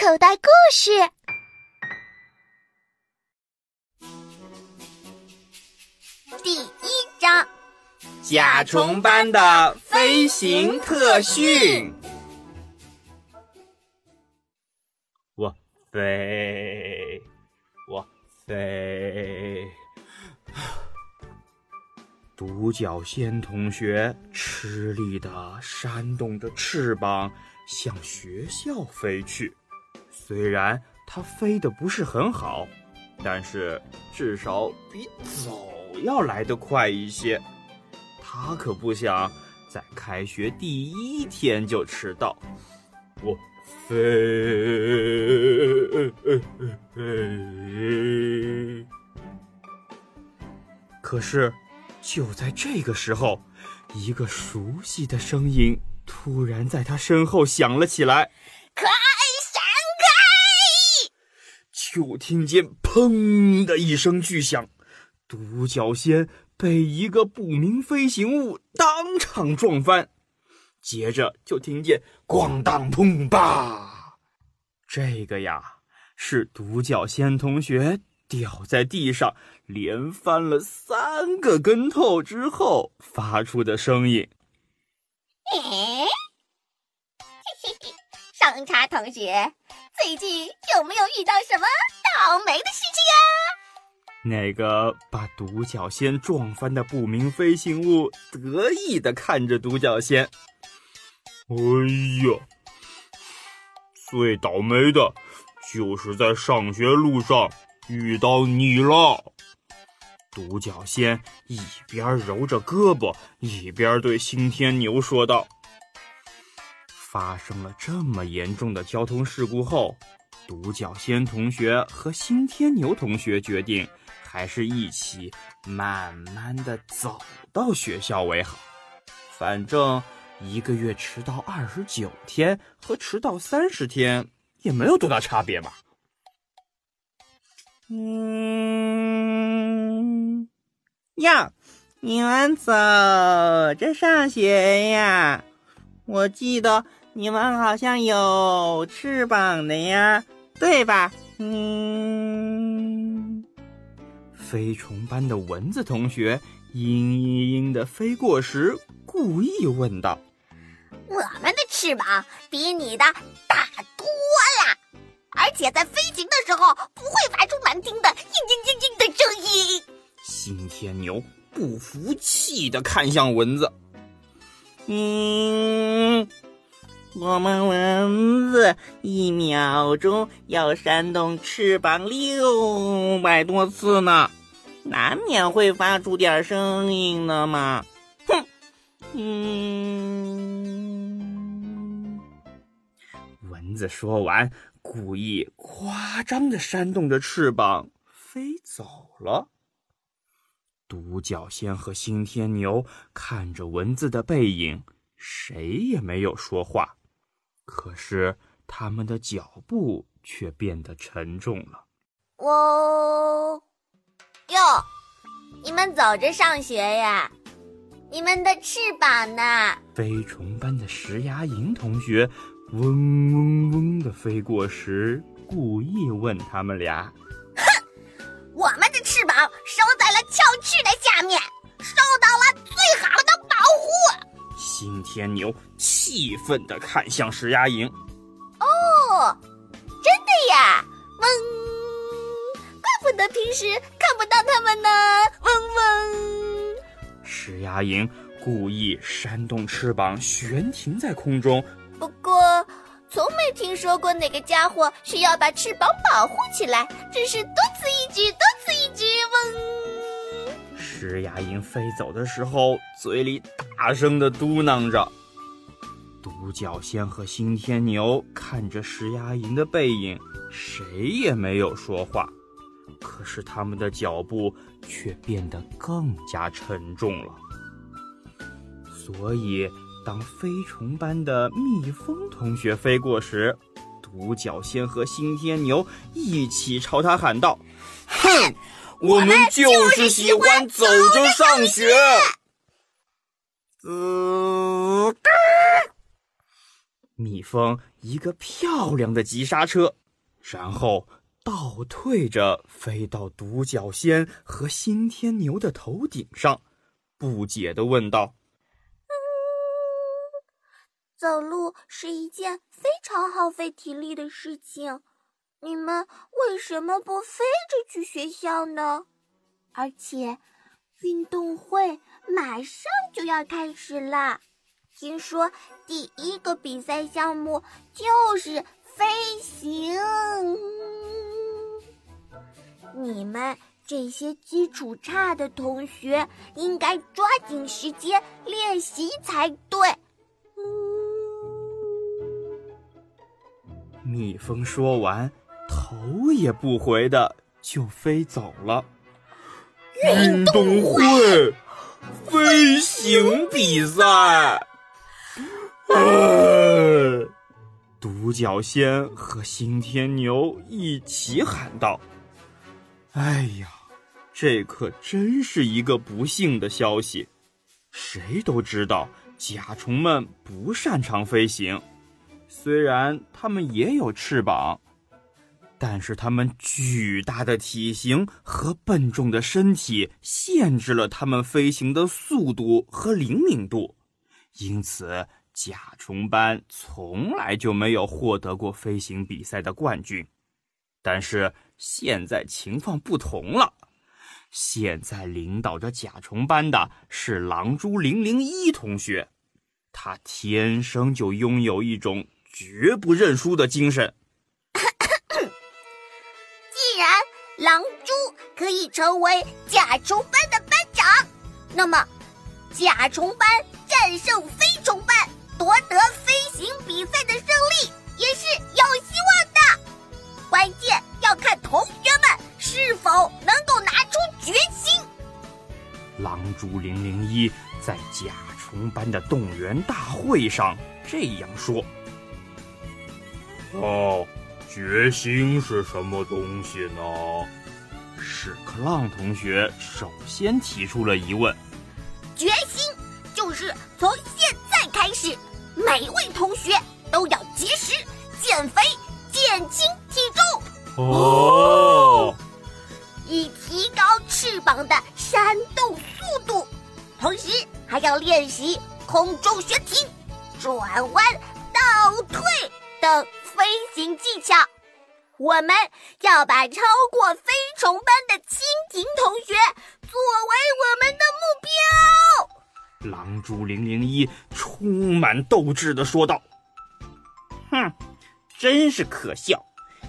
口袋故事第一章：甲虫班的飞行特训。我飞，我飞。独角仙同学吃力地扇动着翅膀，向学校飞去。虽然它飞得不是很好，但是至少比走要来得快一些。他可不想在开学第一天就迟到。我飞，可是。就在这个时候，一个熟悉的声音突然在他身后响了起来：“快闪开！”就听见“砰”的一声巨响，独角仙被一个不明飞行物当场撞翻，接着就听见“咣当砰吧”，这个呀是独角仙同学。掉在地上，连翻了三个跟头之后发出的声音。嘿嘿嘿，上茶同学，最近有没有遇到什么倒霉的事情啊？那个把独角仙撞翻的不明飞行物得意的看着独角仙。哎呀，最倒霉的就是在上学路上。遇到你了，独角仙一边揉着胳膊，一边对新天牛说道：“发生了这么严重的交通事故后，独角仙同学和新天牛同学决定，还是一起慢慢的走到学校为好。反正一个月迟到二十九天和迟到三十天也没有多大差别嘛。”嗯，呀，你们走着上学呀？我记得你们好像有翅膀的呀，对吧？嗯，飞虫班的蚊子同学嘤嘤嘤的飞过时，故意问道：“我们的翅膀比你的大多了。”而且在飞行的时候不会发出难听的“嘤嘤嘤嘤”的声音。新天牛不服气的看向蚊子：“嗯，我们蚊子一秒钟要扇动翅膀六百多次呢，难免会发出点声音的嘛。”哼，嗯，蚊子说完。故意夸张的扇动着翅膀飞走了。独角仙和新天牛看着蚊子的背影，谁也没有说话。可是他们的脚步却变得沉重了。哦，哟，你们走着上学呀？你们的翅膀呢？飞虫班的石牙蝇同学。嗡嗡嗡的飞过时，故意问他们俩：“哼，我们的翅膀收在了翘翅的下面，受到了最好的保护。”新天牛气愤地看向石牙蝇：“哦，真的呀，嗡，怪不得平时看不到它们呢，嗡嗡。”石牙蝇故意扇动翅膀，悬停在空中。不过，从没听说过哪个家伙需要把翅膀保护起来，真是多此一举，多此一举！嗡。石牙鹰飞走的时候，嘴里大声的嘟囔着。独角仙和新天牛看着石牙鹰的背影，谁也没有说话。可是他们的脚步却变得更加沉重了。所以。当飞虫般的蜜蜂同学飞过时，独角仙和新天牛一起朝他喊道：“哼，我们就是喜欢走着上学。”滋，蜜蜂一个漂亮的急刹车，然后倒退着飞到独角仙和新天牛的头顶上，不解地问道：“走路是一件非常耗费体力的事情，你们为什么不飞着去学校呢？而且，运动会马上就要开始啦。”听说第一个比赛项目就是飞行，你们这些基础差的同学应该抓紧时间练习才对。蜜蜂说完，头也不回的就飞走了。运动会，飞行比赛。独角仙和新天牛一起喊道：“哎呀，这可真是一个不幸的消息！谁都知道甲虫们不擅长飞行，虽然它们也有翅膀，但是它们巨大的体型和笨重的身体限制了它们飞行的速度和灵敏度，因此。”甲虫班从来就没有获得过飞行比赛的冠军，但是现在情况不同了。现在领导着甲虫班的是狼蛛零零一同学，他天生就拥有一种绝不认输的精神。狼蛛可以成为甲虫班的班长，那么甲虫班战胜飞虫班。夺得飞行比赛的胜利也是有希望的，关键要看同学们是否能够拿出决心。狼蛛零零一在甲虫班的动员大会上这样说：“哦，决心是什么东西呢？”屎壳郎同学首先提出了疑问：“决心就是从现在开始。”每位同学都要节食、减肥、减轻体重哦，以提高翅膀的扇动速度，同时还要练习空中悬停、转弯、倒退等飞新技巧。我们要把超过飞虫班的蜻蜓同学作为我们的目标。狼蛛零零一充满斗志的说道：“哼，真是可笑！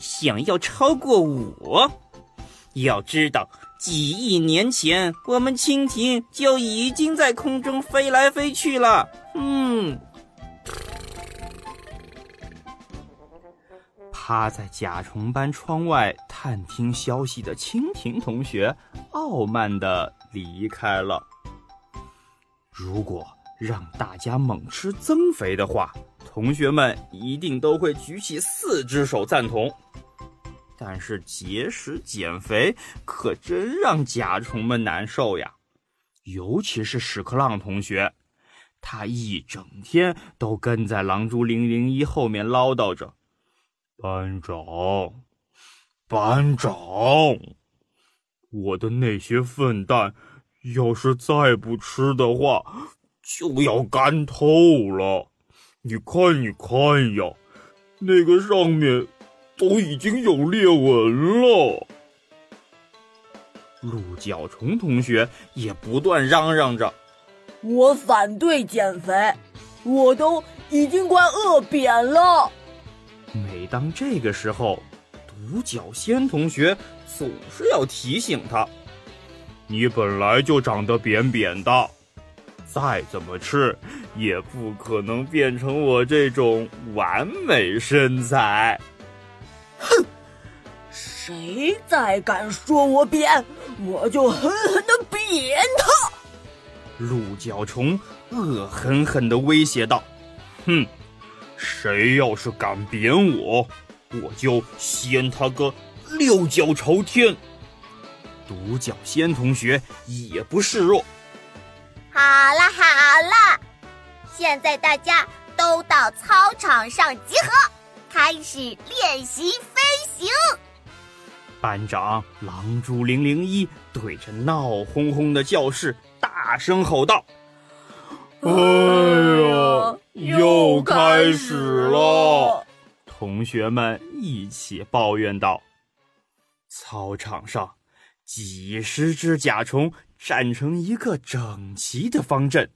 想要超过我，要知道几亿年前我们蜻蜓就已经在空中飞来飞去了。”嗯，趴在甲虫班窗外探听消息的蜻蜓同学傲慢的离开了。如果让大家猛吃增肥的话，同学们一定都会举起四只手赞同。但是节食减肥可真让甲虫们难受呀，尤其是屎壳郎同学，他一整天都跟在狼蛛零零一后面唠叨着：“班长，班长，我的那些粪蛋。”要是再不吃的话，就要干透了。你看，你看呀，那个上面都已经有裂纹了。鹿角虫同学也不断嚷嚷着：“我反对减肥，我都已经快饿扁了。”每当这个时候，独角仙同学总是要提醒他。你本来就长得扁扁的，再怎么吃也不可能变成我这种完美身材。哼！谁再敢说我扁，我就狠狠的扁他！鹿角虫恶狠狠地威胁道：“哼！谁要是敢扁我，我就掀他个六脚朝天！”独角仙同学也不示弱。好了好了，现在大家都到操场上集合，开始练习飞行。班长狼蛛零零一对着闹哄哄的教室大声吼道：“哎呀，又开始了！”同学们一起抱怨道。操场上，几十只甲虫站成一个整齐的方阵。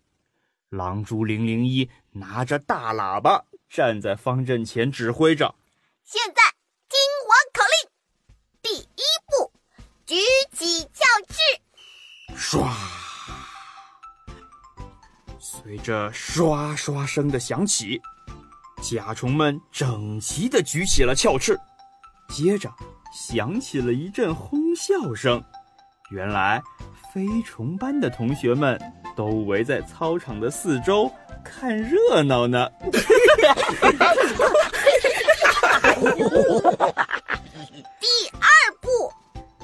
狼蛛零零一拿着大喇叭站在方阵前，指挥着：“现在听我口令，第一步，举起教翅。”唰，随着刷刷声的响起，甲虫们整齐地举起了鞘翅，接着响起了一阵哄笑声。原来，飞虫班的同学们。都围在操场的四周看热闹呢。第二步，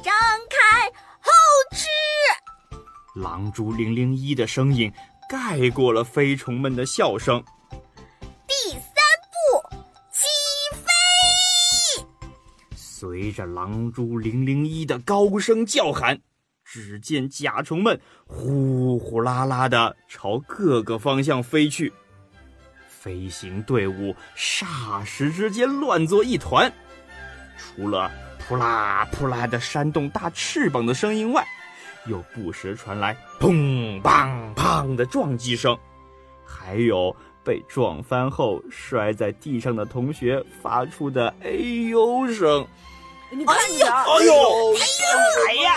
张开后翅。狼蛛零零一的声音盖过了飞虫们的笑声。第三步，起飞。随着狼蛛零零一的高声叫喊。只见甲虫们呼呼啦啦的朝各个方向飞去，飞行队伍霎时之间乱作一团。除了扑啦扑啦的扇动大翅膀的声音外，又不时传来砰砰砰的撞击声，还有被撞翻后摔在地上的同学发出的哎呦声。你看呀！哎呦！哎呀！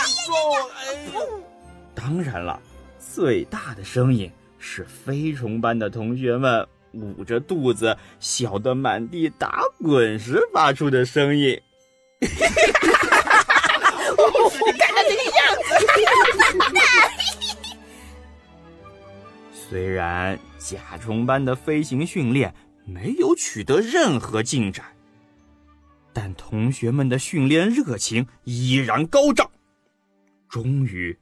当然了，最大的声音是飞虫班的同学们捂着肚子笑得满地打滚时发出的声音。哈哈哈哈哈！你看他那个样子。虽然甲虫班的飞行训练没有取得任何进展。但同学们的训练热情依然高涨。终于，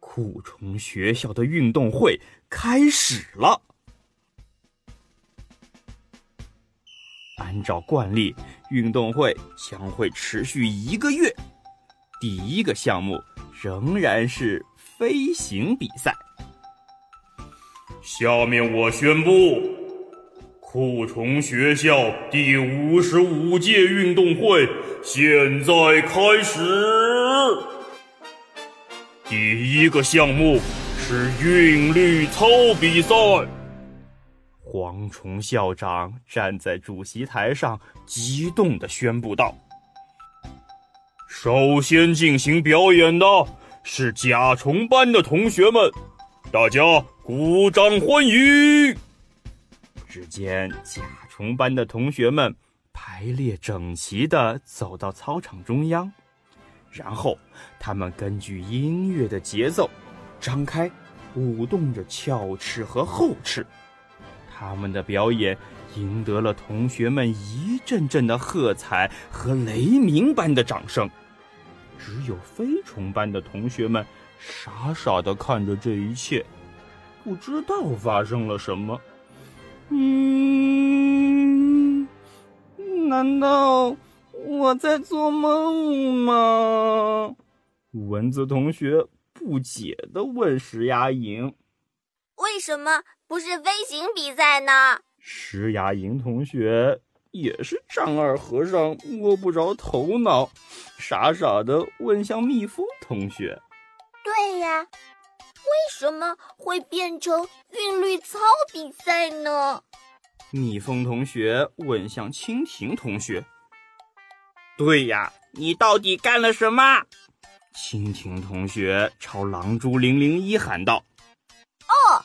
酷虫学校的运动会开始了。按照惯例，运动会将会持续一个月。第一个项目仍然是飞行比赛。下面我宣布。酷虫学校第五十五届运动会现在开始。第一个项目是韵律操比赛。蝗虫校长站在主席台上，激动地宣布道：“首先进行表演的是甲虫班的同学们，大家鼓掌欢迎。”只见甲虫班的同学们排列整齐地走到操场中央，然后他们根据音乐的节奏，张开、舞动着鞘翅和后翅。他们的表演赢得了同学们一阵阵的喝彩和雷鸣般的掌声。只有飞虫班的同学们傻傻的看着这一切，不知道发生了什么。嗯，难道我在做梦吗？蚊子同学不解的问石牙蝇：“为什么不是飞行比赛呢？”石牙蝇同学也是丈二和尚摸不着头脑，傻傻的问向蜜蜂同学：“对呀。”为什么会变成韵律操比赛呢？蜜蜂同学问向蜻蜓同学：“对呀，你到底干了什么？”蜻蜓同学朝狼蛛零零一喊道：“哦，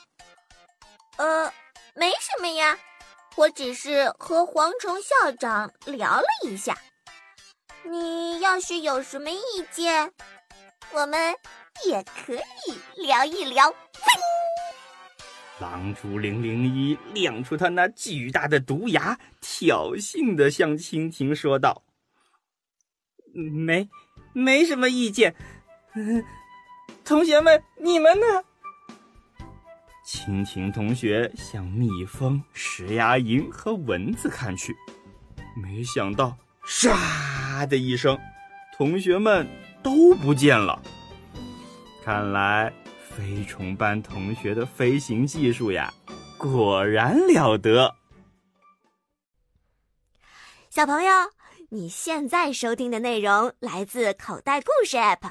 呃，没什么呀，我只是和蝗虫校长聊了一下。你要是有什么意见，我们……”也可以聊一聊。狼蛛零零一亮出他那巨大的毒牙，挑衅的向蜻蜓说道：“没，没什么意见。同学们，你们呢？”蜻蜓同学向蜜蜂、石牙蝇和蚊子看去，没想到，唰的一声，同学们都不见了。看来，飞虫班同学的飞行技术呀，果然了得。小朋友，你现在收听的内容来自口袋故事 App。